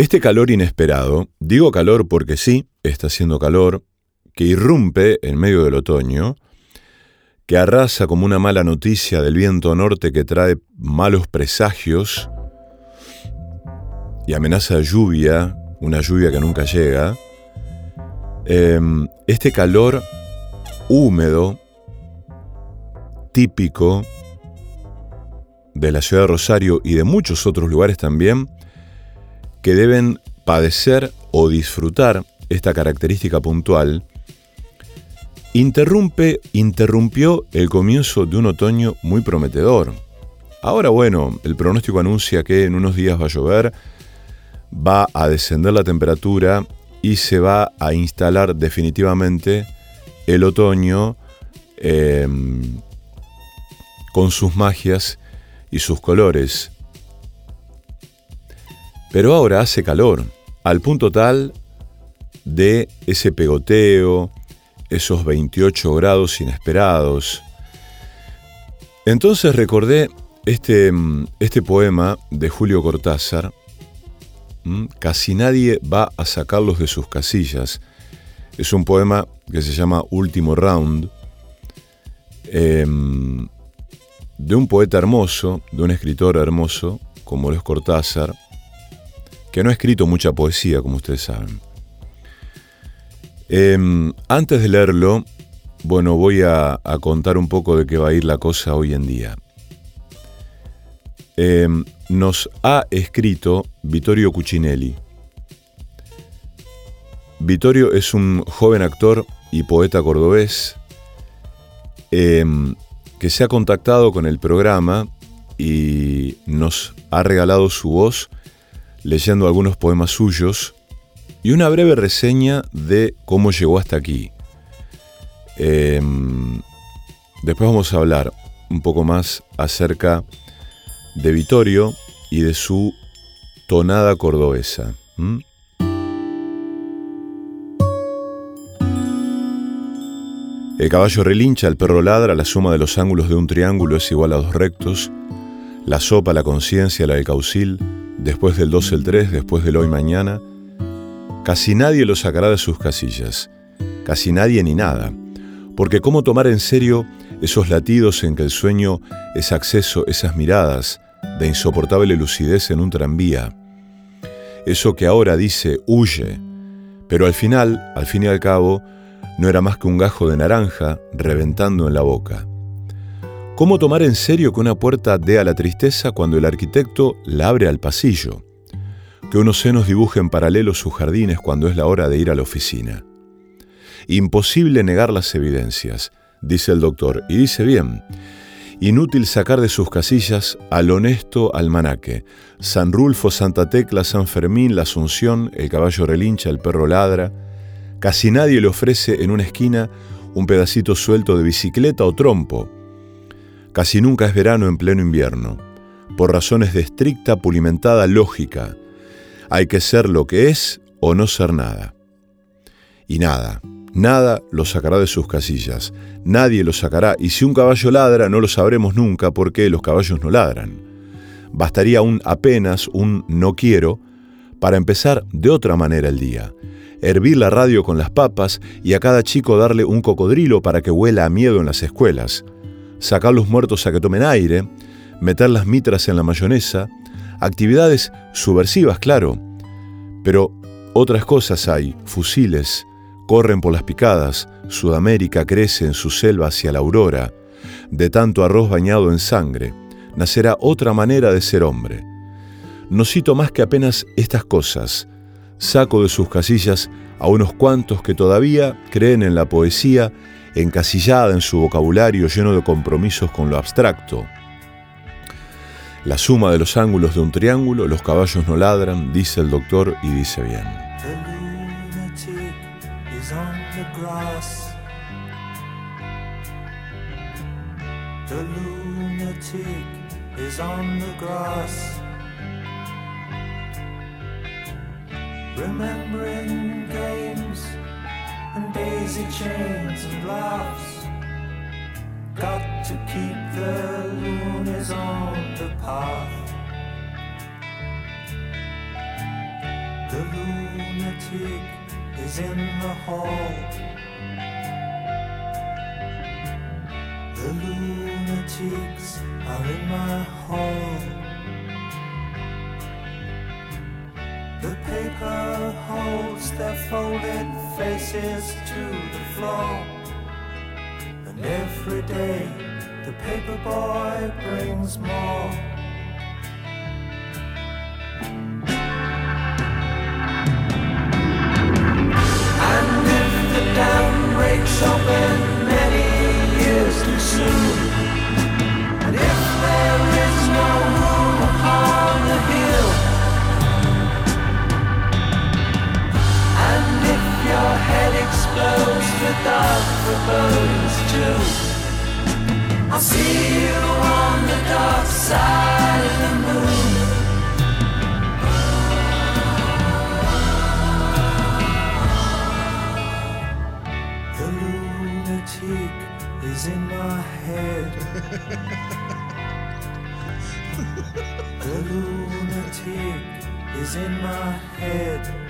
Este calor inesperado, digo calor porque sí, está haciendo calor, que irrumpe en medio del otoño, que arrasa como una mala noticia del viento norte que trae malos presagios y amenaza lluvia, una lluvia que nunca llega, em, este calor húmedo, típico de la ciudad de Rosario y de muchos otros lugares también, que deben padecer o disfrutar esta característica puntual, interrumpe, interrumpió el comienzo de un otoño muy prometedor. Ahora bueno, el pronóstico anuncia que en unos días va a llover, va a descender la temperatura y se va a instalar definitivamente el otoño em, con sus magias y sus colores. Pero ahora hace calor, al punto tal de ese pegoteo, esos 28 grados inesperados. Entonces recordé este, este poema de Julio Cortázar, Casi nadie va a sacarlos de sus casillas. Es un poema que se llama Último Round, em, de un poeta hermoso, de un escritor hermoso, como es Cortázar, que no ha escrito mucha poesía, como ustedes saben. Em, antes de leerlo, bueno, voy a, contar un poco de qué va a ir la cosa hoy en día. Em, nos ha escrito Vittorio Cucinelli. Vittorio es un joven actor y poeta cordobés em, que se ha contactado con el programa y nos ha regalado su voz leyendo algunos poemas suyos y una breve reseña de cómo llegó hasta aquí. Em, después vamos a hablar un poco más acerca de Vittorio y de su tonada cordobesa. El caballo relincha, el perro ladra, la suma de los ángulos de un triángulo es igual a dos rectos, la sopa, la conciencia, la del caucil, después del 2 el 3, después del hoy mañana, casi nadie lo sacará de sus casillas, casi nadie ni nada, porque cómo tomar en serio esos latidos en que el sueño es acceso, esas miradas de insoportable lucidez en un tranvía, eso que ahora dice huye, pero al final, al fin y al cabo, no era más que un gajo de naranja reventando en la boca. ¿Cómo tomar en serio que una puerta dé a la tristeza cuando el arquitecto la abre al pasillo? Que unos senos dibujen paralelos sus jardines cuando es la hora de ir a la oficina. Imposible negar las evidencias, dice el doctor, y dice bien. Inútil sacar de sus casillas al honesto almanaque. San Rulfo, Santa Tecla, San Fermín, la Asunción, el caballo relincha, el perro ladra. Casi nadie le ofrece en una esquina un pedacito suelto de bicicleta o trompo Casi nunca es verano en pleno invierno, por razones de estricta pulimentada lógica. Hay que ser lo que es o no ser nada. Y nada, nada lo sacará de sus casillas, nadie lo sacará, y si un caballo ladra no lo sabremos nunca porque los caballos no ladran. Bastaría un apenas, un no quiero, para empezar de otra manera el día. Hervir la radio con las papas y a cada chico darle un cocodrilo para que huela a miedo en las escuelas sacar los muertos a que tomen aire, meter las mitras en la mayonesa, actividades subversivas, claro, pero otras cosas hay, fusiles, corren por las picadas, Sudamérica crece en su selva hacia la aurora, de tanto arroz bañado en sangre, nacerá otra manera de ser hombre. No cito más que apenas estas cosas, saco de sus casillas a unos cuantos que todavía creen en la poesía encasillada en su vocabulario lleno de compromisos con lo abstracto. La suma de los ángulos de un triángulo, los caballos no ladran, dice el doctor y dice bien. Remembering games and daisy chains and laughs. Got to keep the loonies on the path. The lunatic is in the hall. The lunatics are in my hall. The paper holds their folded faces to the floor. And every day the paper boy brings more. And if the dam breaks open forebodings too, I'll see you on the dark side of the moon. The lunatic is in my head. the lunatic is in my head.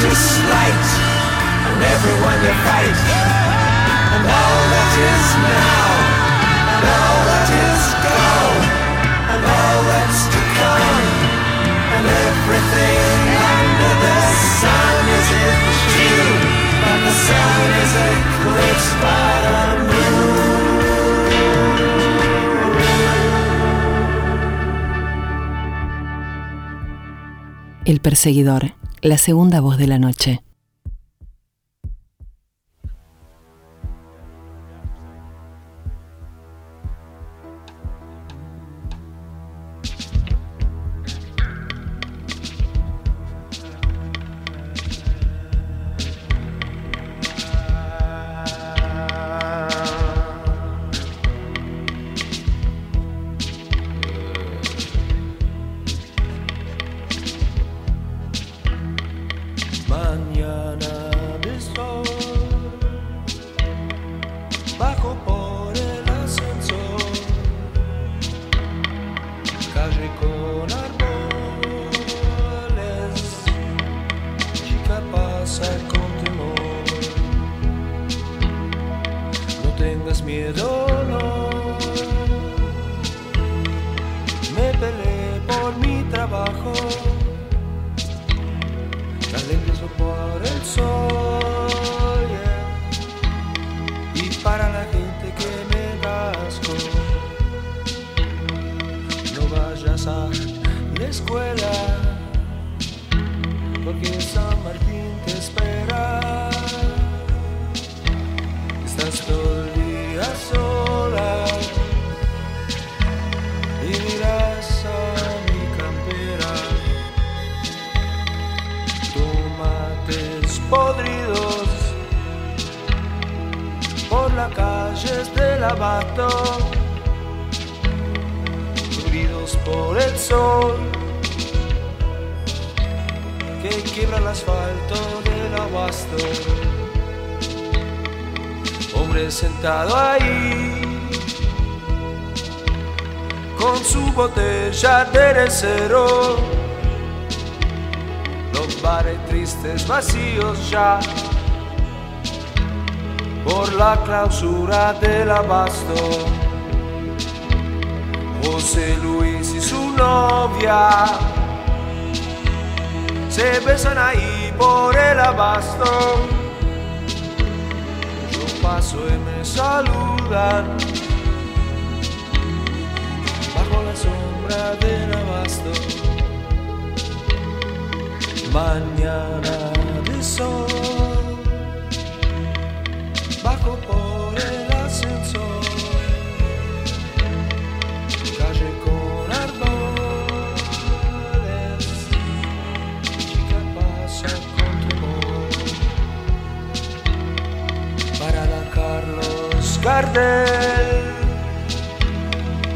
All that you slight, and everyone you fight, and all that is now, and all that is gone, and all that's to come, and everything under the sun is in June, but the sun is eclipsed by the moon. El perseguidor, la segunda voz de la noche. Cero. Los bares tristes vacíos ya por la clausura del abasto. José Luis y su novia se besan ahí por el abasto paso y me saludan abasto. Mañana de sol, bajo por el ascensor, calle con árboles, chica pasa con tu para la Carlos Gardel.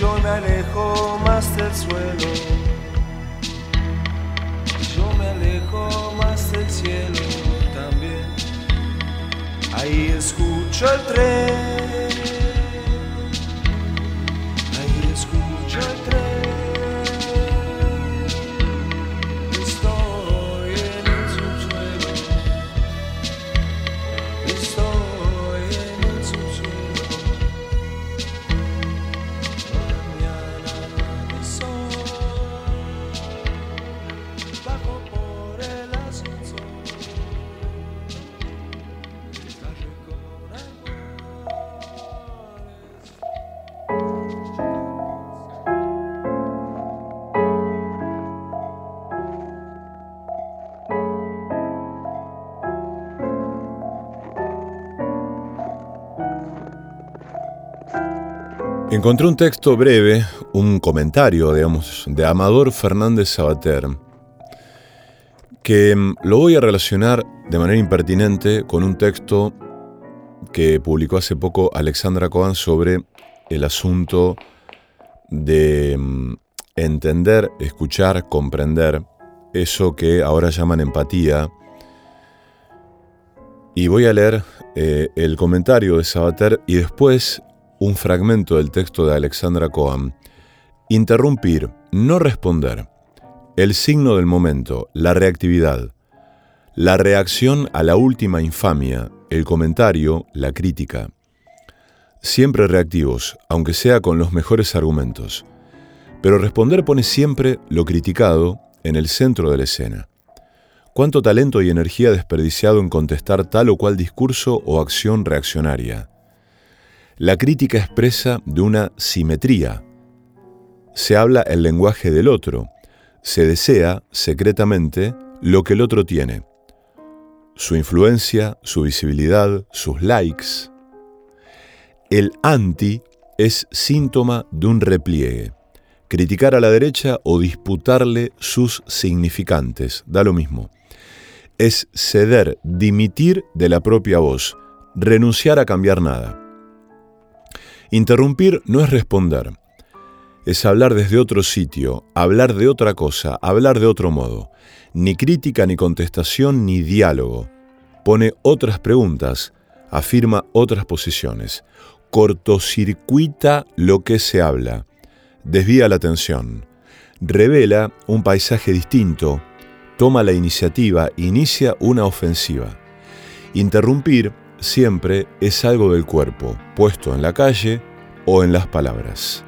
yo me alejo más del suelo. Yo me alejo más del cielo también. Ahí escucho el tren. Encontré un texto breve, un comentario, digamos, de Amador Fernández Sabater, que mm, lo voy a relacionar de manera impertinente con un texto que publicó hace poco Alexandra Cohen sobre el asunto de mm, entender, escuchar, comprender eso que ahora llaman empatía. Y voy a leer eh, el comentario de Sabater y después un fragmento del texto de Alexandra Cohen. Interrumpir, no responder. El signo del momento, la reactividad. La reacción a la última infamia, el comentario, la crítica. Siempre reactivos, aunque sea con los mejores argumentos. Pero responder pone siempre lo criticado en el centro de la escena. Cuánto talento y energía desperdiciado en contestar tal o cual discurso o acción reaccionaria. La crítica expresa de una simetría. Se habla el lenguaje del otro, se desea secretamente lo que el otro tiene. Su influencia, su visibilidad, sus likes. El anti es síntoma de un repliegue. Criticar a la derecha o disputarle sus significantes, da lo mismo. Es ceder, dimitir de la propia voz, renunciar a cambiar nada. Interrumpir no es responder, es hablar desde otro sitio, hablar de otra cosa, hablar de otro modo. Ni crítica, ni contestación, ni diálogo. Pone otras preguntas, afirma otras posiciones. Cortocircuita lo que se habla. Desvía la atención. Revela un paisaje distinto. Toma la iniciativa, inicia una ofensiva. Interrumpir siempre es algo del cuerpo, puesto en la calle o en las palabras.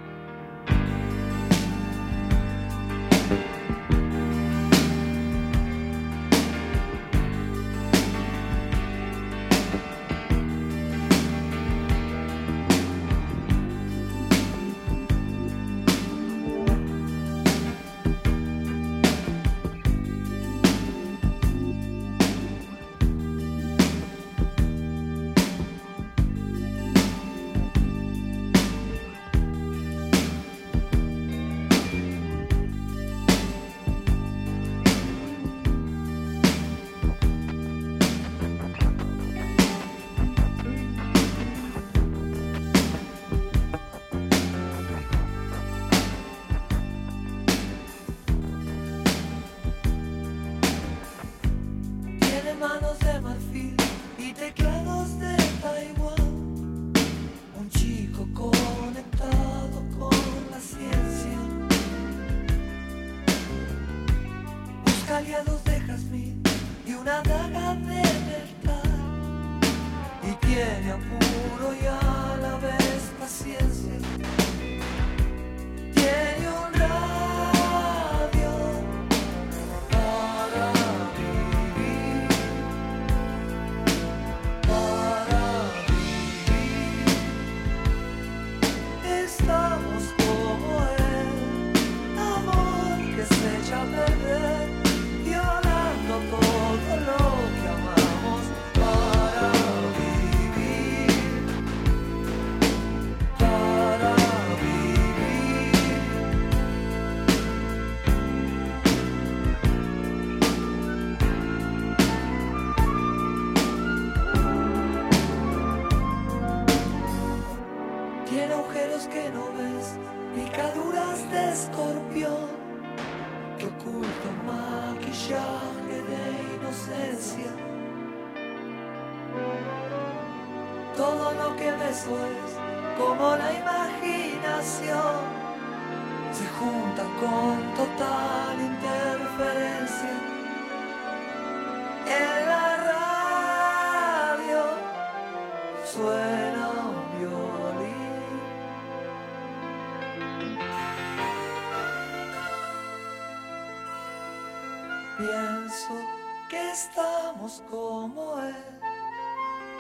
Como el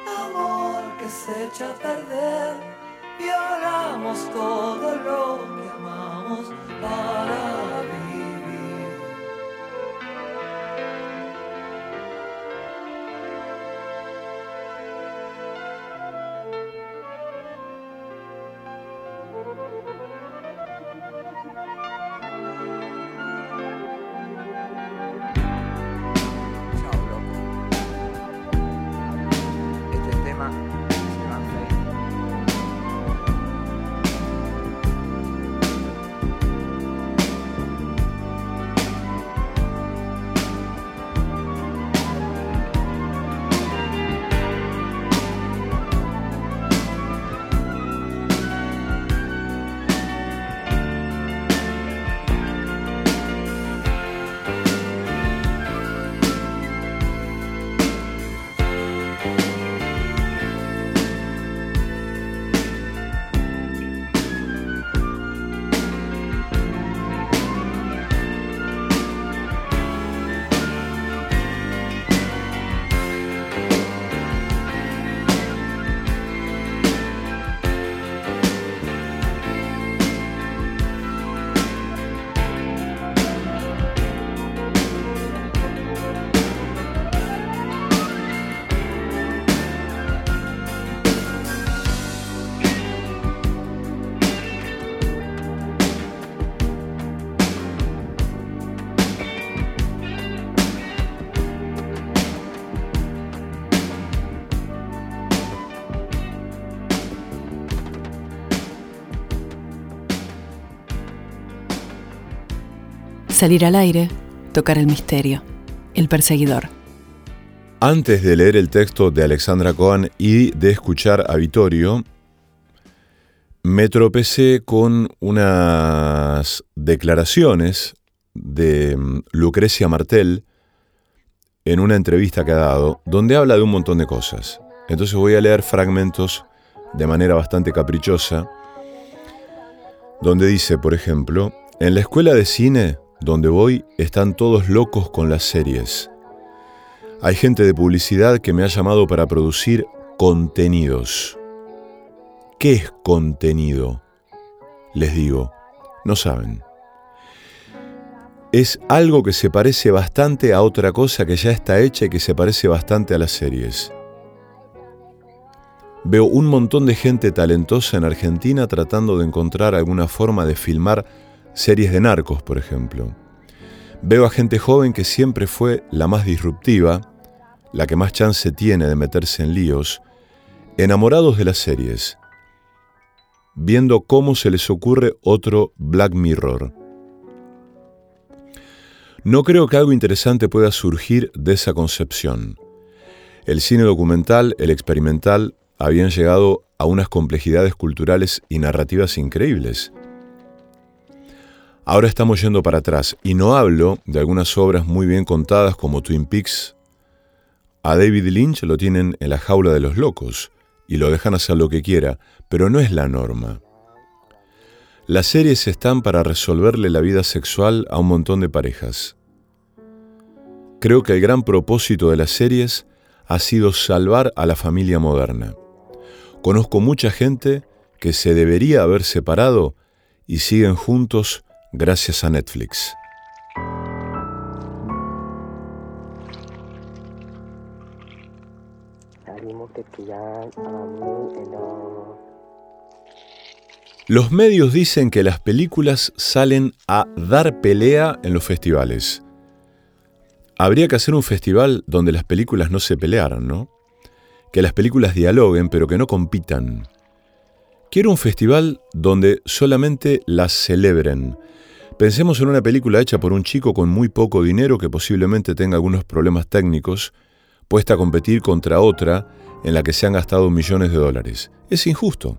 amor que se echa a perder. Violamos todo lo que salir al aire, tocar el misterio, el perseguidor. Antes de leer el texto de Alexandra Cohen y de escuchar a Vittorio, me tropecé con unas declaraciones de mm, Lucrecia Martel en una entrevista que ha dado, donde habla de un montón de cosas. Entonces voy a leer fragmentos de manera bastante caprichosa, donde dice, por ejemplo, en la escuela de cine donde voy están todos locos con las series. Hay gente de publicidad que me ha llamado para producir contenidos. ¿Qué es contenido? Les digo, no saben. Es algo que se parece bastante a otra cosa que ya está hecha y que se parece bastante a las series. Veo un montón de gente talentosa en Argentina tratando de encontrar alguna forma de filmar series de narcos, por ejemplo. Veo a gente joven que siempre fue la más disruptiva, la que más chance tiene de meterse en líos, enamorados de las series, viendo cómo se les ocurre otro Black Mirror. No creo que algo interesante pueda surgir de esa concepción. El cine documental, el experimental, habían llegado a unas complejidades culturales y narrativas increíbles. Ahora estamos yendo para atrás y no hablo de algunas obras muy bien contadas como Twin Peaks. A David Lynch lo tienen en la jaula de los locos y lo dejan hacer lo que quiera, pero no es la norma. Las series están para resolverle la vida sexual a un montón de parejas. Creo que el gran propósito de las series ha sido salvar a la familia moderna. Conozco mucha gente que se debería haber separado y siguen juntos gracias a Netflix. Los medios dicen que las películas salen a dar pelea en los festivales. Habría que hacer un festival donde las películas no se pelearan, ¿no? Que las películas dialoguen, pero que no compitan. Quiero un festival donde solamente las celebren, Pensemos en una película hecha por un chico con muy poco dinero que posiblemente tenga algunos problemas técnicos, puesta a competir contra otra en la que se han gastado millones de dólares. Es injusto.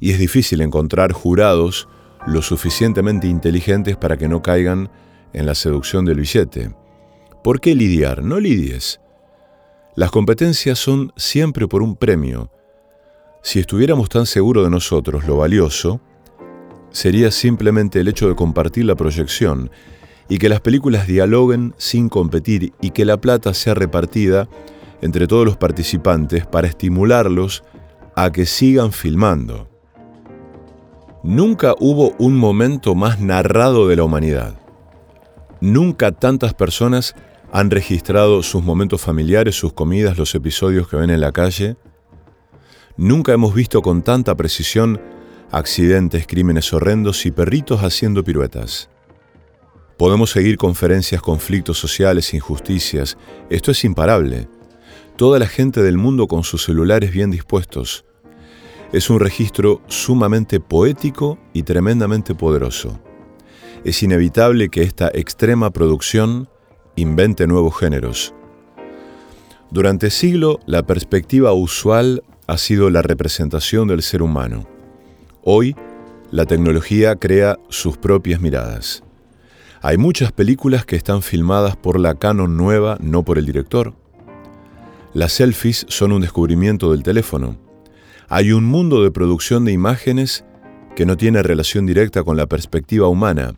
Y es difícil encontrar jurados lo suficientemente inteligentes para que no caigan en la seducción del billete. ¿Por qué lidiar? No lidies. Las competencias son siempre por un premio. Si estuviéramos tan seguros de nosotros, lo valioso, sería simplemente el hecho de compartir la proyección y que las películas dialoguen sin competir y que la plata sea repartida entre todos los participantes para estimularlos a que sigan filmando. Nunca hubo un momento más narrado de la humanidad. Nunca tantas personas han registrado sus momentos familiares, sus comidas, los episodios que ven en la calle. Nunca hemos visto con tanta precisión accidentes, crímenes horrendos y perritos haciendo piruetas. Podemos seguir conferencias, conflictos sociales, injusticias. Esto es imparable. Toda la gente del mundo con sus celulares bien dispuestos. Es un registro sumamente poético y tremendamente poderoso. Es inevitable que esta extrema producción invente nuevos géneros. Durante siglo, la perspectiva usual ha sido la representación del ser humano. Hoy, la tecnología crea sus propias miradas. Hay muchas películas que están filmadas por la Canon nueva, no por el director. Las selfies son un descubrimiento del teléfono. Hay un mundo de producción de imágenes que no tiene relación directa con la perspectiva humana.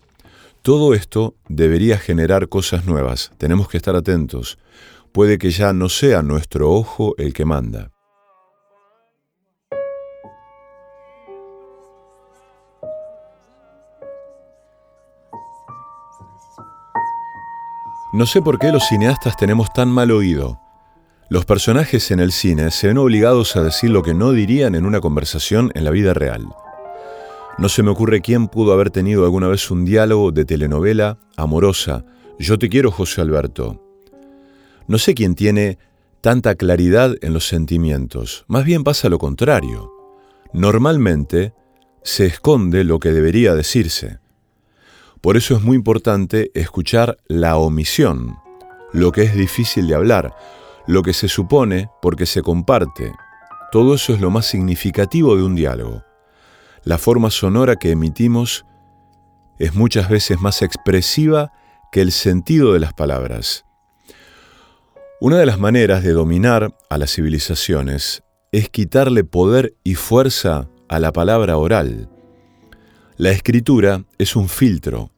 Todo esto debería generar cosas nuevas. Tenemos que estar atentos. Puede que ya no sea nuestro ojo el que manda. No sé por qué los cineastas tenemos tan mal oído. Los personajes en el cine se ven obligados a decir lo que no dirían en una conversación en la vida real. No se me ocurre quién pudo haber tenido alguna vez un diálogo de telenovela amorosa. Yo te quiero, José Alberto. No sé quién tiene tanta claridad en los sentimientos. Más bien pasa lo contrario. Normalmente se esconde lo que debería decirse. Por eso es muy importante escuchar la omisión, lo que es difícil de hablar, lo que se supone porque se comparte. Todo eso es lo más significativo de un diálogo. La forma sonora que emitimos es muchas veces más expresiva que el sentido de las palabras. Una de las maneras de dominar a las civilizaciones es quitarle poder y fuerza a la palabra oral. La escritura es un filtro.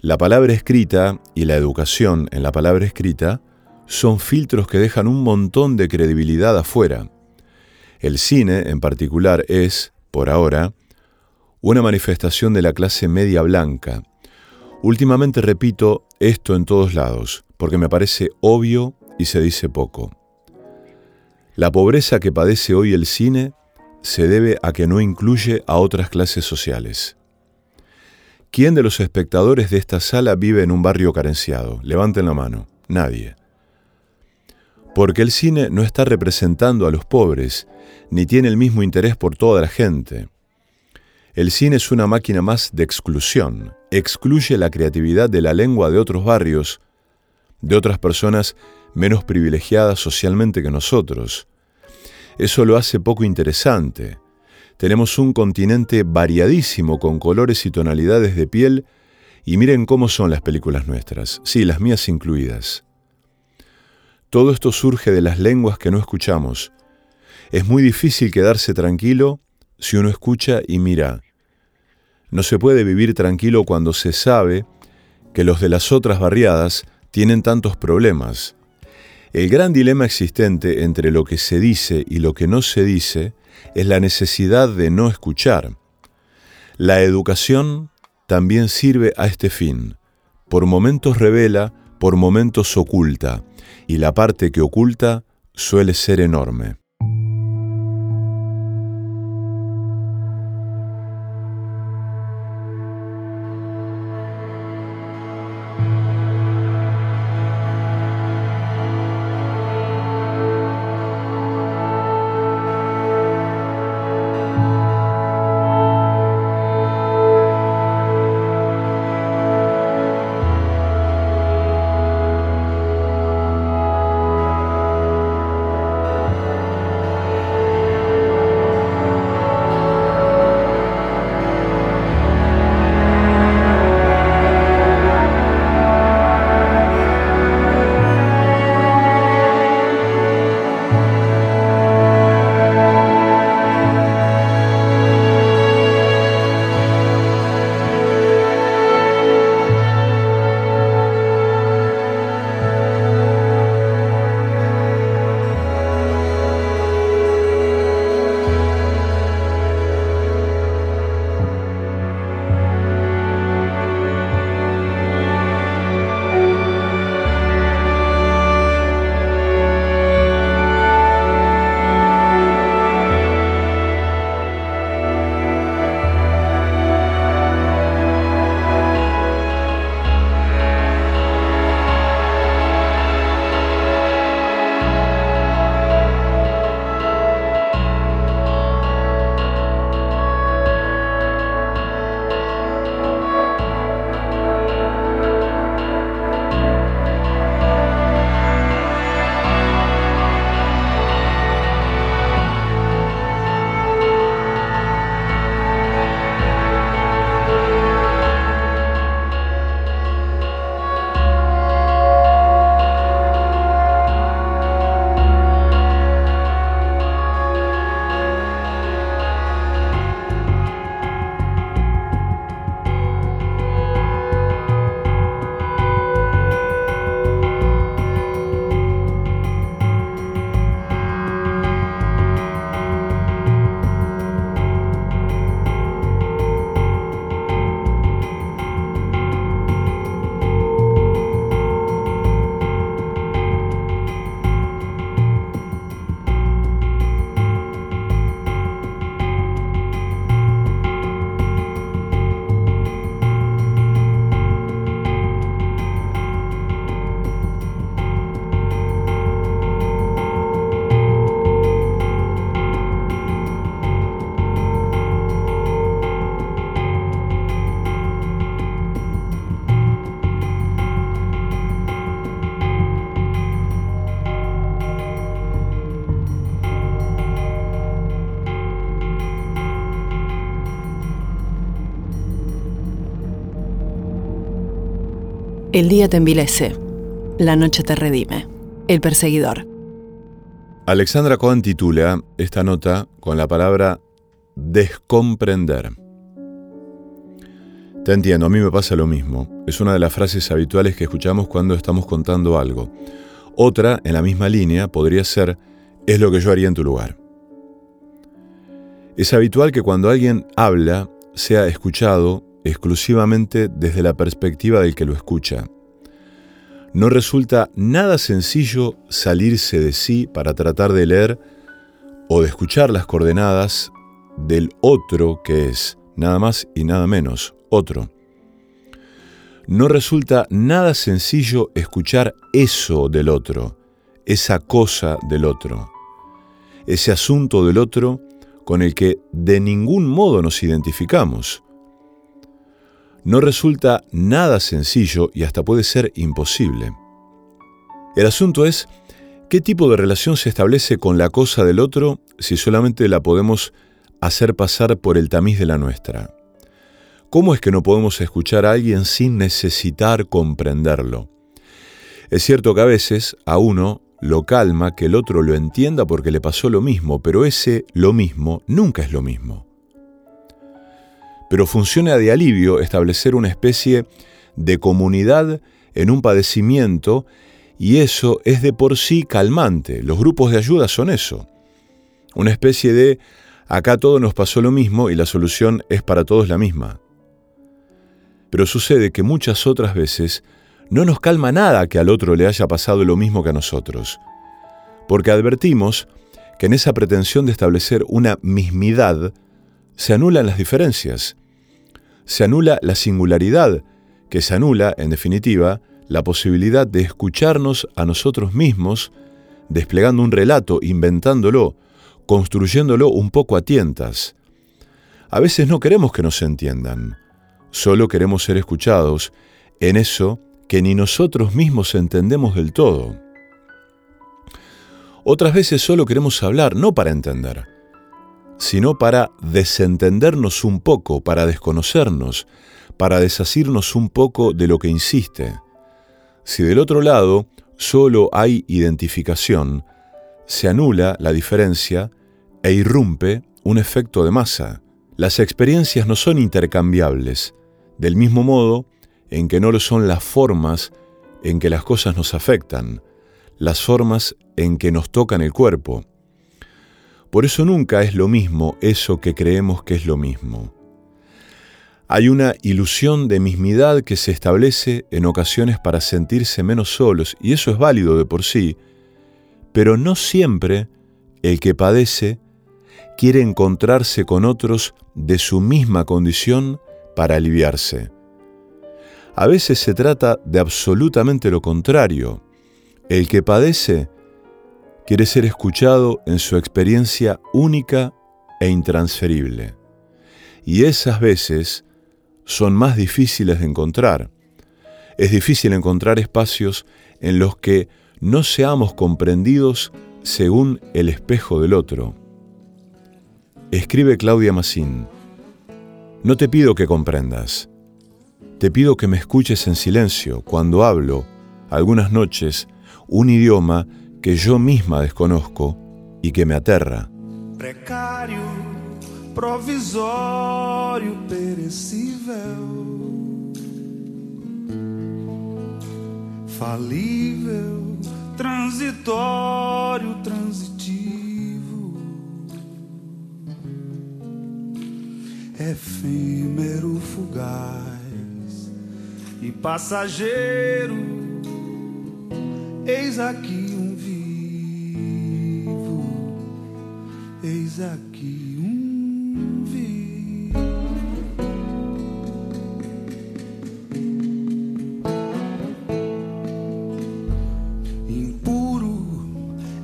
La palabra escrita y la educación en la palabra escrita son filtros que dejan un montón de credibilidad afuera. El cine, en particular, es, por ahora, una manifestación de la clase media blanca. Últimamente repito esto en todos lados, porque me parece obvio y se dice poco. La pobreza que padece hoy el cine se debe a que no incluye a otras clases sociales. ¿Quién de los espectadores de esta sala vive en un barrio carenciado? Levanten la mano. Nadie. Porque el cine no está representando a los pobres, ni tiene el mismo interés por toda la gente. El cine es una máquina más de exclusión. Excluye la creatividad de la lengua de otros barrios, de otras personas menos privilegiadas socialmente que nosotros. Eso lo hace poco interesante tenemos un continente variadísimo con colores y tonalidades de piel y miren cómo son las películas nuestras, sí, las mías incluidas. Todo esto surge de las lenguas que no escuchamos. Es muy difícil quedarse tranquilo si uno escucha y mira. No se puede vivir tranquilo cuando se sabe que los de las otras barriadas tienen tantos problemas. El gran dilema existente entre lo que se dice y lo que no se dice es la necesidad de no escuchar. La educación también sirve a este fin. Por momentos revela, por momentos oculta, y la parte que oculta suele ser enorme. El día te envilece, la noche te redime. El perseguidor. Alexandra Cohen titula esta nota con la palabra descomprender. Te entiendo, a mí me pasa lo mismo. Es una de las frases habituales que escuchamos cuando estamos contando algo. Otra, en la misma línea, podría ser, es lo que yo haría en tu lugar. Es habitual que cuando alguien habla sea escuchado exclusivamente desde la perspectiva del que lo escucha. No resulta nada sencillo salirse de sí para tratar de leer o de escuchar las coordenadas del otro que es, nada más y nada menos, otro. No resulta nada sencillo escuchar eso del otro, esa cosa del otro, ese asunto del otro con el que de ningún modo nos identificamos. No resulta nada sencillo y hasta puede ser imposible. El asunto es qué tipo de relación se establece con la cosa del otro si solamente la podemos hacer pasar por el tamiz de la nuestra. ¿Cómo es que no podemos escuchar a alguien sin necesitar comprenderlo? Es cierto que a veces a uno lo calma que el otro lo entienda porque le pasó lo mismo, pero ese lo mismo nunca es lo mismo. Pero funciona de alivio establecer una especie de comunidad en un padecimiento y eso es de por sí calmante. Los grupos de ayuda son eso. Una especie de acá todo nos pasó lo mismo y la solución es para todos la misma. Pero sucede que muchas otras veces no nos calma nada que al otro le haya pasado lo mismo que a nosotros, porque advertimos que en esa pretensión de establecer una mismidad se anulan las diferencias, se anula la singularidad, que se anula, en definitiva, la posibilidad de escucharnos a nosotros mismos, desplegando un relato, inventándolo, construyéndolo un poco a tientas. A veces no queremos que nos entiendan, Solo queremos ser escuchados en eso que ni nosotros mismos entendemos del todo. Otras veces solo queremos hablar, no para entender, sino para desentendernos un poco, para desconocernos, para desasirnos un poco de lo que insiste. Si del otro lado solo hay identificación, se anula la diferencia e irrumpe un efecto de masa. Las experiencias no son intercambiables, del mismo modo en que no lo son las formas en que las cosas nos afectan, las formas en que nos tocan el cuerpo. Por eso nunca es lo mismo eso que creemos que es lo mismo. Hay una ilusión de mismidad que se establece en ocasiones para sentirse menos solos, y eso es válido de por sí, pero no siempre el que padece quiere encontrarse con otros de su misma condición para aliviarse. A veces se trata de absolutamente lo contrario. El que padece quiere ser escuchado en su experiencia única e intransferible. Y esas veces son más difíciles de encontrar. Es difícil encontrar espacios en los que no seamos comprendidos según el espejo del otro. Escribe Claudia Massín. No te pido que comprendas. Te pido que me escuches en silencio cuando hablo, algunas noches, un idioma que yo misma desconozco y que me aterra. Precário, provisório, perecível. Falível, transitório, transitivo. efêmero, fugaz e passageiro. Eis aqui aqui um vivo. Impuro,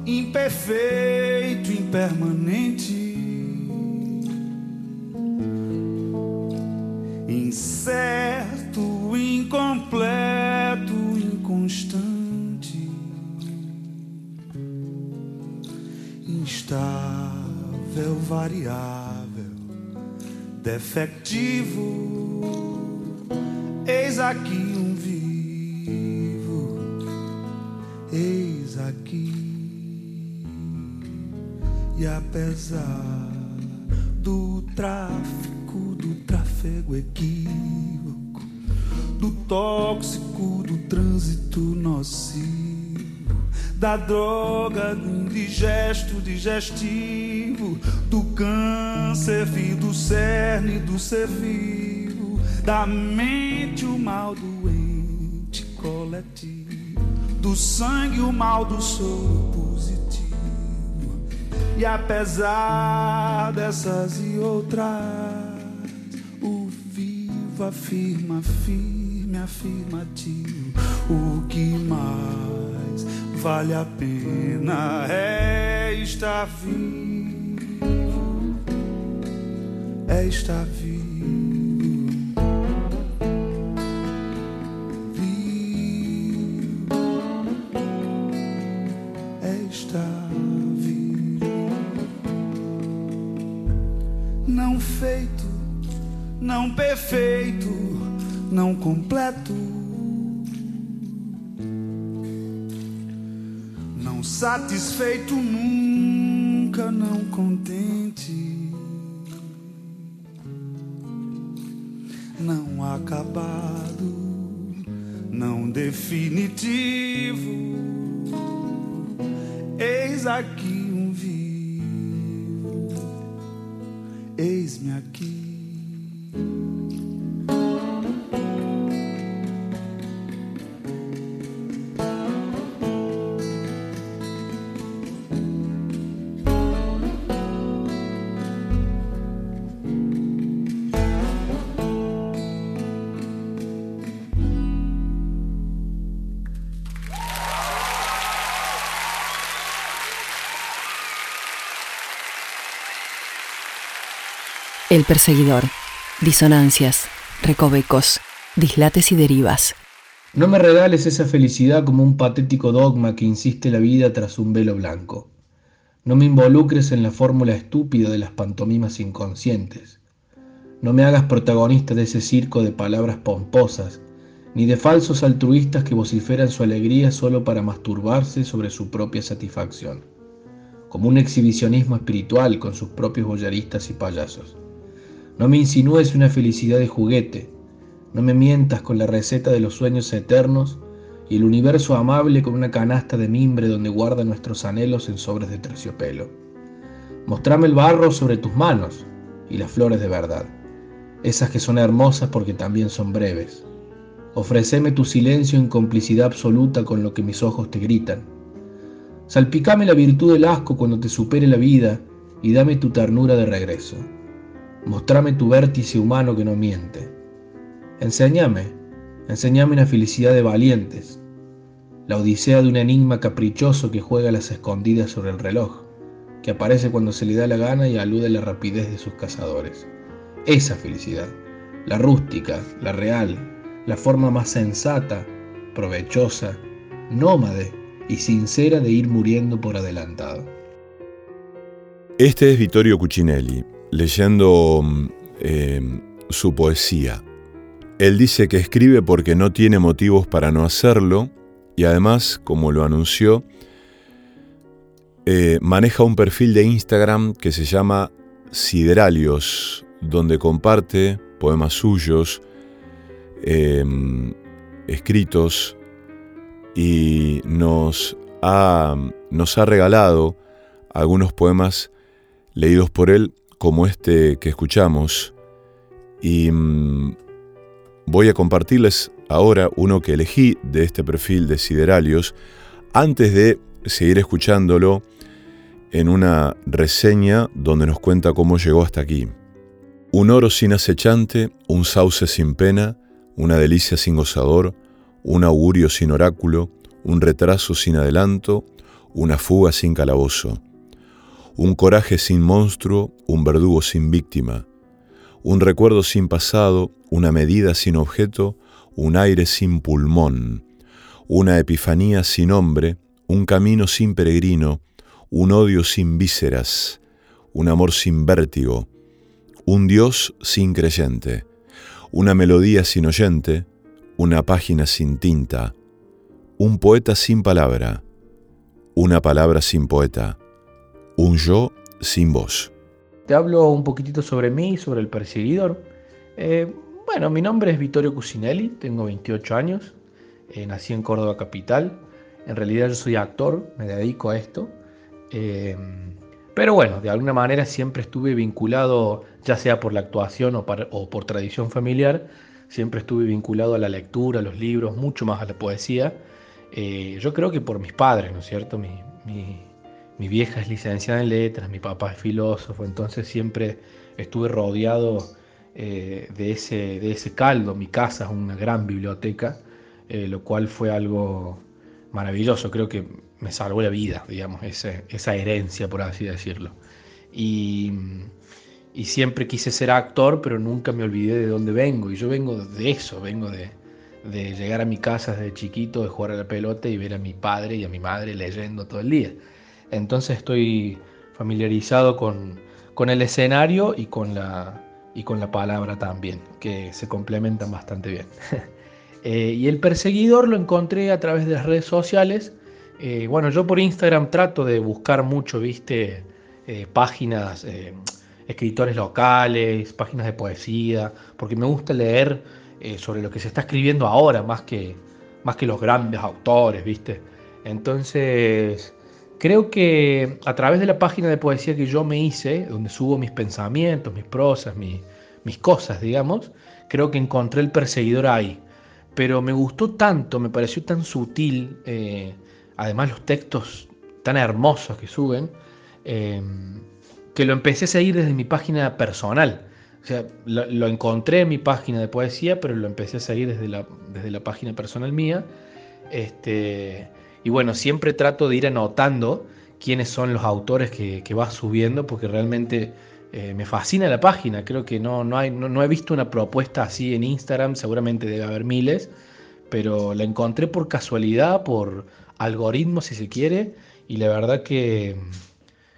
imperfeito, impermanente variável, defectivo. Eis aqui um vivo, eis aqui. E apesar do tráfico, do tráfego equívoco, do tóxico, do trânsito nocivo, da droga, do indigesto digestivo, do câncer, do cerne, do ser vivo, da mente, o mal doente coletivo, do sangue, o mal do soro positivo. E apesar dessas e outras, o vivo afirma firme, afirmativo. O que mais vale a pena é estar vivo, é estar vivo. Vivo é estar vivo. Não feito, não perfeito, não completo. Satisfeito nunca, não contente. Não acabado, não definitivo. Eis aqui um vivo, eis-me aqui. El perseguidor. Disonancias, recovecos, dislates y derivas. No me regales esa felicidad como un patético dogma que insiste la vida tras un velo blanco. No me involucres en la fórmula estúpida de las pantomimas inconscientes. No me hagas protagonista de ese circo de palabras pomposas, ni de falsos altruistas que vociferan su alegría solo para masturbarse sobre su propia satisfacción, como un exhibicionismo espiritual con sus propios boyaristas y payasos. No me insinúes una felicidad de juguete, no me mientas con la receta de los sueños eternos y el universo amable con una canasta de mimbre donde guarda nuestros anhelos en sobres de terciopelo. Mostrame el barro sobre tus manos y las flores de verdad, esas que son hermosas porque también son breves. Ofreceme tu silencio en complicidad absoluta con lo que mis ojos te gritan. Salpicame la virtud del asco cuando te supere la vida y dame tu ternura de regreso. Mostrame tu vértice humano que no miente. Enséñame, enséñame una felicidad de valientes, la odisea de un enigma caprichoso que juega las escondidas sobre el reloj, que aparece cuando se le da la gana y alude a la rapidez de sus cazadores. Esa felicidad, la rústica, la real, la forma más sensata, provechosa, nómade y sincera de ir muriendo por adelantado. Este es Vittorio Cucinelli, leyendo mm, eh, su poesía. Él dice que escribe porque no tiene motivos para no hacerlo y además, como lo anunció, eh, maneja un perfil de Instagram que se llama Sideralios, donde comparte poemas suyos, eh, escritos, y nos ha, nos ha regalado algunos poemas leídos por él, como este que escuchamos, y mm, voy a compartirles ahora uno que elegí de este perfil de Sideralios, antes de seguir escuchándolo en una reseña donde nos cuenta cómo llegó hasta aquí. Un oro sin acechante, un sauce sin pena, una delicia sin gozador, un augurio sin oráculo, un retraso sin adelanto, una fuga sin calabozo, un coraje sin monstruo, un verdugo sin víctima, un recuerdo sin pasado, una medida sin objeto, un aire sin pulmón, una epifanía sin hombre, un camino sin peregrino, un odio sin vísceras, un amor sin vértigo, un Dios sin creyente, una melodía sin oyente, una página sin tinta, un poeta sin palabra, una palabra sin poeta, un yo sin voz. Te hablo un poquitito sobre mí, sobre el perseguidor. Eh, bueno, mi nombre es Vittorio Cusinelli, tengo 28 años, eh, nací en Córdoba Capital. En realidad yo soy actor, me dedico a esto. Eh, pero bueno, de alguna manera siempre estuve vinculado, ya sea por la actuación o, por tradición familiar, siempre estuve vinculado a la lectura, a los libros, mucho más a la poesía. Eh, yo creo que por mis padres, ¿no es cierto? Mi, mi, vieja es licenciada en letras, mi papá es filósofo, entonces siempre estuve rodeado eh, de, ese, de ese caldo. Mi casa es una gran biblioteca, eh, lo cual fue algo maravilloso. Creo que me salvó la vida, digamos, esa herencia, por así decirlo. Y, siempre quise ser actor, pero nunca me olvidé de dónde vengo. Y yo vengo de eso, vengo de, llegar a mi casa desde chiquito, de jugar a la pelota y ver a mi padre y a mi madre leyendo todo el día. Entonces estoy familiarizado con, con el escenario y con, la, y con la palabra también, que se complementan bastante bien. Eh, y el perseguidor lo encontré a través de las redes sociales eh, bueno, yo por Instagram trato de buscar mucho, viste, eh, páginas, escritores locales, páginas de poesía, porque me gusta leer sobre lo que se está escribiendo ahora, más que, más que los grandes autores, viste. Entonces, creo que a través de la página de poesía que yo me hice, donde subo mis pensamientos, mis prosas, mis cosas, digamos, creo que encontré el perseguidor ahí. Pero me gustó tanto, me pareció tan sutil además los textos tan hermosos que suben, em, que lo empecé a seguir desde mi página personal. O sea, lo, encontré en mi página de poesía, pero lo empecé a seguir desde la, desde la página personal mía. Este, y bueno, siempre trato de ir anotando quiénes son los autores que, que va subiendo, porque realmente eh, me fascina la página. Creo que no, no, hay, no he visto una propuesta así en Instagram, seguramente debe haber miles, pero la encontré por casualidad, por, algoritmo si se quiere, y la verdad que,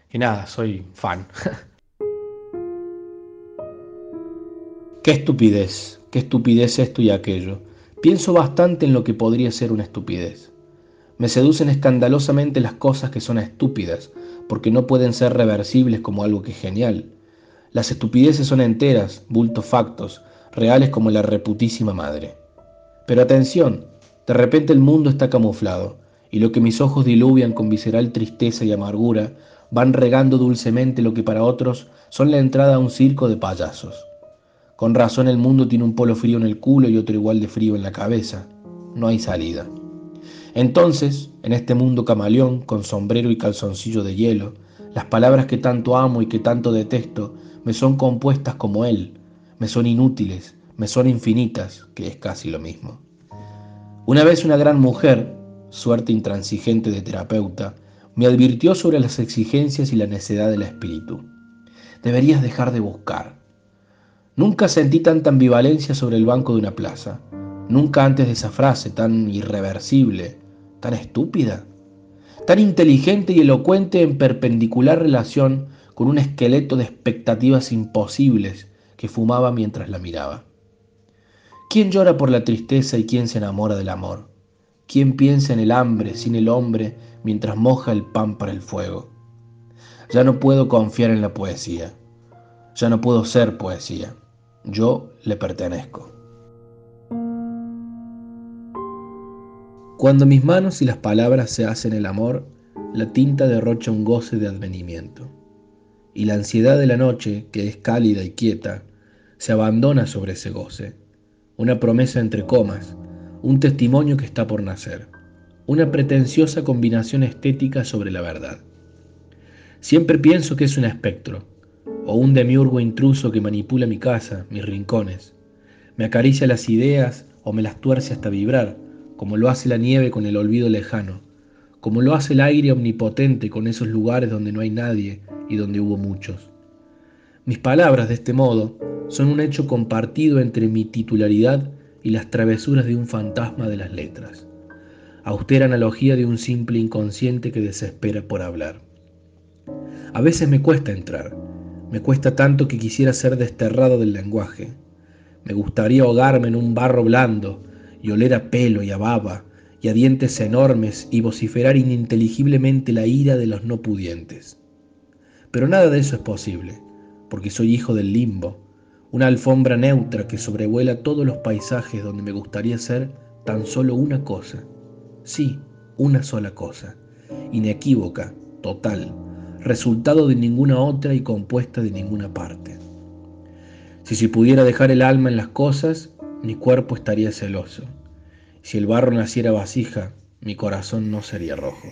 que nada, soy fan. qué estupidez, qué estupidez esto y aquello. Pienso bastante en lo que podría ser una estupidez. Me seducen escandalosamente las cosas que son estúpidas, porque no pueden ser reversibles como algo que es genial. Las estupideces son enteras, bultos factos, reales como la reputísima madre. Pero atención, de repente el mundo está camuflado, y lo que mis ojos diluvian con visceral tristeza y amargura van regando dulcemente lo que para otros son la entrada a un circo de payasos. Con razón el mundo tiene un polo frío en el culo y otro igual de frío en la cabeza. No hay salida. Entonces, en este mundo camaleón, con sombrero y calzoncillo de hielo, las palabras que tanto amo y que tanto detesto me son compuestas como él, me son inútiles, me son infinitas, que es casi lo mismo. Una vez una gran mujer, suerte intransigente de terapeuta, me advirtió sobre las exigencias y la necedad del espíritu. Deberías dejar de buscar. Nunca sentí tanta ambivalencia sobre el banco de una plaza. Nunca antes de esa frase tan irreversible, tan estúpida, tan inteligente y elocuente en perpendicular relación con un esqueleto de expectativas imposibles que fumaba mientras la miraba. ¿Quién llora por la tristeza y quién se enamora del amor? ¿Quién piensa en el hambre sin el hombre mientras moja el pan para el fuego? Ya no puedo confiar en la poesía. Ya no puedo ser poesía. Yo le pertenezco. Cuando mis manos y las palabras se hacen el amor, la tinta derrocha un goce de advenimiento. Y la ansiedad de la noche, que es cálida y quieta, se abandona sobre ese goce. Una promesa entre comas, un testimonio que está por nacer, una pretenciosa combinación estética sobre la verdad. Siempre pienso que es un espectro, o un demiurgo intruso que manipula mi casa, mis rincones. Me acaricia las ideas o me las tuerce hasta vibrar, como lo hace la nieve con el olvido lejano, como lo hace el aire omnipotente con esos lugares donde no hay nadie y donde hubo muchos. Mis palabras, de este modo, son un hecho compartido entre mi titularidad y las travesuras de un fantasma de las letras. Austera analogía de un simple inconsciente que desespera por hablar. A veces me cuesta entrar, me cuesta tanto que quisiera ser desterrado del lenguaje. Me gustaría ahogarme en un barro blando y oler a pelo y a baba y a dientes enormes y vociferar ininteligiblemente la ira de los no pudientes. Pero nada de eso es posible, porque soy hijo del limbo, una alfombra neutra que sobrevuela todos los paisajes donde me gustaría ser tan solo una cosa, sí, una sola cosa, inequívoca, total, resultado de ninguna otra y compuesta de ninguna parte. Si se pudiera dejar el alma en las cosas, mi cuerpo estaría celoso. Si el barro naciera vasija, mi corazón no sería rojo.